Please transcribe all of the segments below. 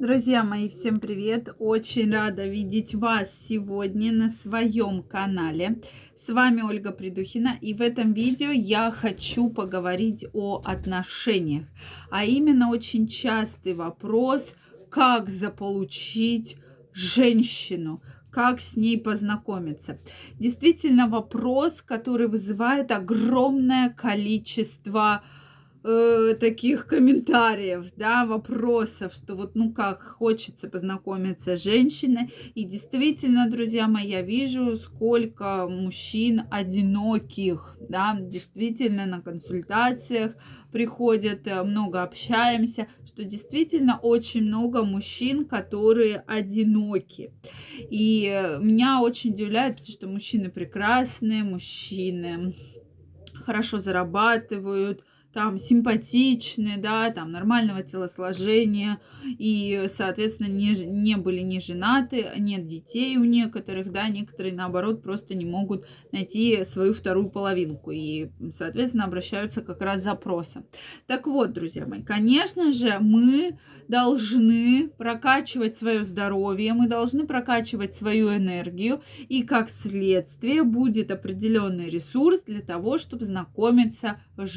Друзья мои, всем привет! Очень рада видеть вас сегодня на своем канале. С вами Ольга Придухина, и в этом видео я хочу поговорить о отношениях, а именно очень частый вопрос, как заполучить женщину, как с ней познакомиться. Действительно вопрос, который вызывает огромное количество э, таких комментариев, да, вопросов, что вот, ну как, хочется познакомиться с женщиной. И действительно, друзья мои, я вижу, сколько мужчин одиноких, да, действительно на консультациях приходят, э, много общаемся, что действительно очень много мужчин, которые одиноки. И меня очень удивляет, потому что мужчины прекрасные, мужчины хорошо зарабатывают, там симпатичны, да, там нормального телосложения и, соответственно, не, не были не женаты, нет детей у некоторых, да, некоторые, наоборот, просто не могут найти свою вторую половинку и, соответственно, обращаются как раз запросом. Так вот, друзья мои, конечно же, мы должны прокачивать свое здоровье, мы должны прокачивать свою энергию, и как следствие будет определенный ресурс для того, чтобы знакомиться с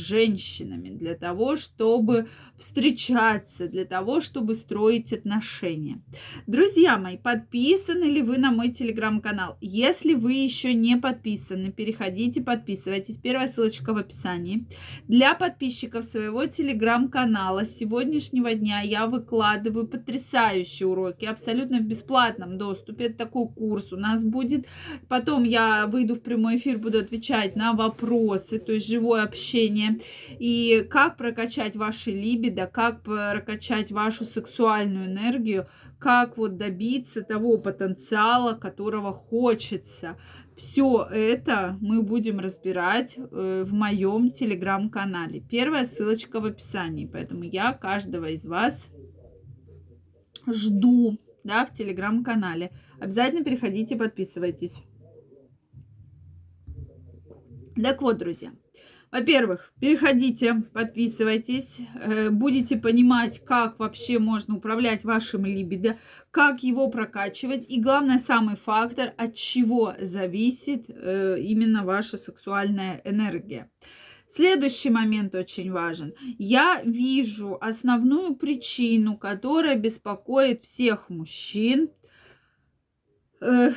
женщинами, для того, чтобы встречаться, для того, чтобы строить отношения. Друзья мои, подписаны ли вы на мой телеграм-канал? Если вы еще не подписаны, переходите, подписывайтесь. Первая ссылочка в описании. Для подписчиков своего телеграм-канала с сегодняшнего дня я выкладываю потрясающие уроки, абсолютно в бесплатном доступе. Это такой курс у нас будет. Потом я выйду в прямой эфир, буду отвечать на вопросы, то есть живое общение. И как прокачать ваши либидо, как прокачать вашу сексуальную энергию, как вот добиться того потенциала, которого хочется. Все это мы будем разбирать э, в моем телеграм-канале. Первая ссылочка в описании. Поэтому я каждого из вас жду да, в телеграм-канале. Обязательно переходите, подписывайтесь. Так вот, друзья, во-первых, переходите, подписывайтесь, э, будете понимать, как вообще можно управлять вашим либидо, как его прокачивать и, главное, самый фактор, от чего зависит э, именно ваша сексуальная энергия. Следующий момент очень важен. Я вижу основную причину, которая беспокоит всех мужчин –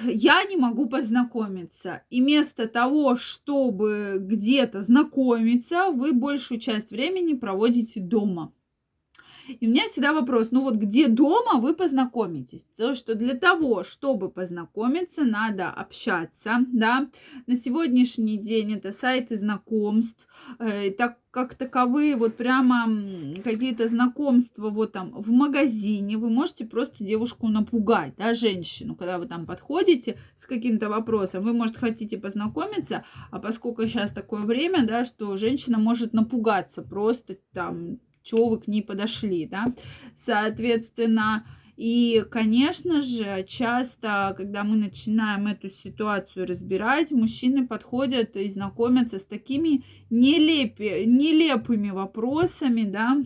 я не могу познакомиться. И вместо того, чтобы где-то знакомиться, вы большую часть времени проводите дома. И у меня всегда вопрос, ну вот где дома вы познакомитесь? То, что для того, чтобы познакомиться, надо общаться, да. На сегодняшний день это сайты знакомств, э, так как таковые, вот прямо какие-то знакомства вот там в магазине, вы можете просто девушку напугать, да, женщину, когда вы там подходите с каким-то вопросом, вы, может, хотите познакомиться, а поскольку сейчас такое время, да, что женщина может напугаться просто там чего вы к ней подошли, да. Соответственно, и, конечно же, часто, когда мы начинаем эту ситуацию разбирать, мужчины подходят и знакомятся с такими нелепи, нелепыми вопросами, да,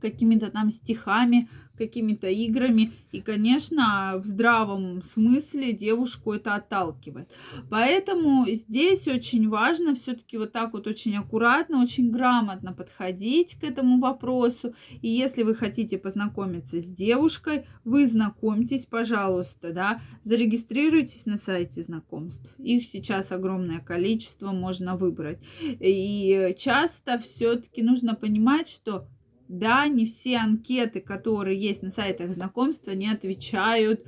какими-то там стихами, какими-то играми. И, конечно, в здравом смысле девушку это отталкивает. Поэтому здесь очень важно все-таки вот так вот очень аккуратно, очень грамотно подходить к этому вопросу. И если вы хотите познакомиться с девушкой, вы знакомьтесь, пожалуйста, да, зарегистрируйтесь на сайте знакомств. Их сейчас огромное количество, можно выбрать. И часто все-таки нужно понимать, что да, не все анкеты, которые есть на сайтах знакомства, не отвечают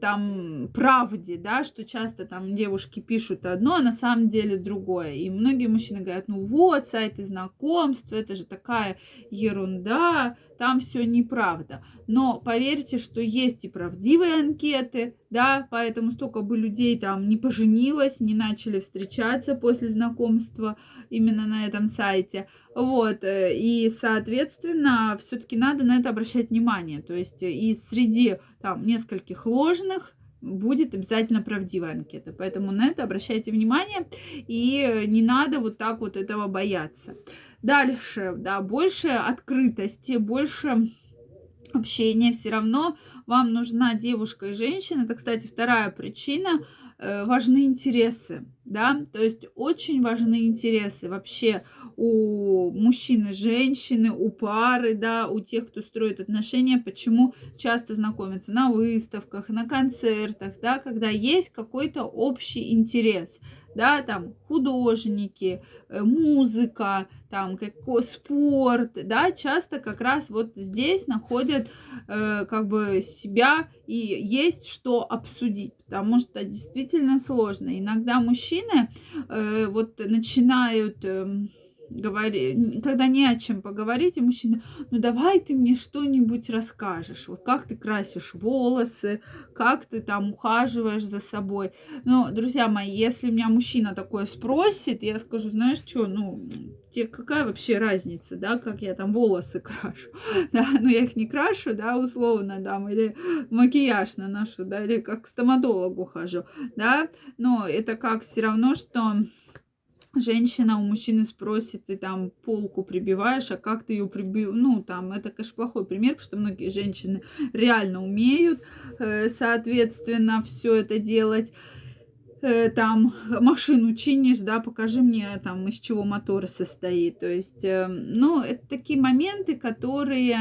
там правде, да, что часто там девушки пишут одно, а на самом деле другое. И многие мужчины говорят, ну вот, сайты знакомств, это же такая ерунда, там все неправда. Но поверьте, что есть и правдивые анкеты, да, поэтому столько бы людей там не поженилось, не начали встречаться после знакомства именно на этом сайте. Вот, э, и, соответственно, все-таки надо на это обращать внимание. То есть и среди там нескольких ложных будет обязательно правдивая анкета. Поэтому на это обращайте внимание и не надо вот так вот этого бояться. Дальше, да, больше открытости, больше общения, все равно вам нужна девушка и женщина. Это, кстати, вторая причина. Э, важны интересы, да, то есть очень важны интересы вообще у мужчины, женщины, у пары, да, у тех, кто строит отношения, почему часто знакомятся на выставках, на концертах, да, когда есть какой-то общий интерес да, там художники, э, музыка, там какой спорт, да, часто как раз вот здесь находят э, как бы себя и есть что обсудить, потому что действительно сложно. Иногда мужчины э, вот начинают э, говори, когда не о чем поговорить, и мужчина, ну давай ты мне что-нибудь расскажешь, вот как ты красишь волосы, как ты там ухаживаешь за собой. Но, друзья мои, если меня мужчина такое спросит, я скажу, знаешь что, ну, тебе какая вообще разница, да, как я там волосы крашу, да, ну я их не крашу, да, условно, там, или макияж наношу, да, или как к стоматологу хожу, да, но это как все равно, что женщина у мужчины спросит, ты там полку прибиваешь, а как ты ее прибил? Ну, там, это, конечно, плохой пример, потому что многие женщины реально умеют, э, соответственно, все это делать. Э, там машину чинишь, да, покажи мне там из чего мотор состоит. То есть, э, ну, это такие моменты, которые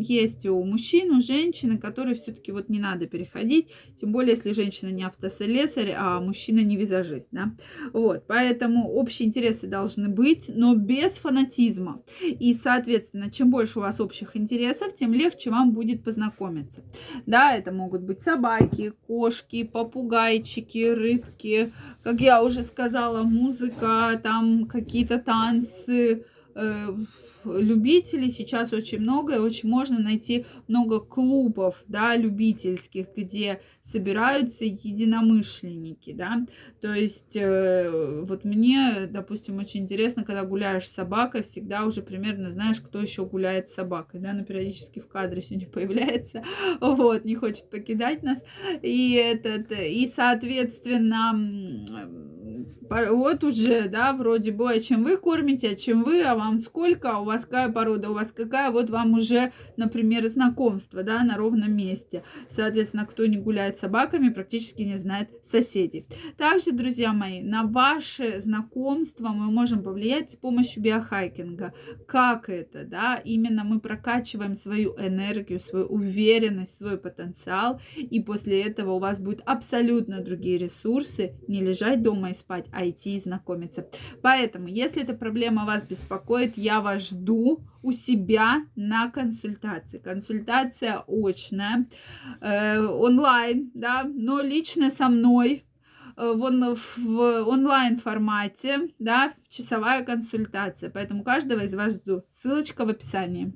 есть у мужчин, у женщины, которые все-таки вот не надо переходить, тем более, если женщина не автослесарь, а мужчина не визажист, да. Вот, поэтому общие интересы должны быть, но без фанатизма. И, соответственно, чем больше у вас общих интересов, тем легче вам будет познакомиться. Да, это могут быть собаки, кошки, попугайчики, рыбки, музыки, как я уже сказала, музыка, там какие-то танцы, э, любителей. Сейчас очень много, и очень можно найти много клубов, да, любительских, где собираются единомышленники, да, то есть э, вот мне, допустим, очень интересно, когда гуляешь с собакой, всегда уже примерно знаешь, кто еще гуляет с собакой, да, она периодически в кадре сегодня появляется, вот, не хочет покидать нас, и этот, и, соответственно, вот уже, да, вроде бы, а чем вы кормите, а чем вы, а вам сколько, а у вас какая порода, у вас какая, вот вам уже, например, знакомство, да, на ровном месте. Соответственно, кто не гуляет с собаками, практически не знает соседей. Также, друзья мои, на ваше знакомство мы можем повлиять с помощью биохайкинга. Как это, да, именно мы прокачиваем свою энергию, свою уверенность, свой потенциал, и после этого у вас будут абсолютно другие ресурсы, не лежать дома и спать, идти и знакомиться. Поэтому, если эта проблема вас беспокоит, я вас жду у себя на консультации. Консультация очная, э, онлайн, да, но лично со мной э, в, в онлайн формате, да, часовая консультация. Поэтому каждого из вас жду. Ссылочка в описании.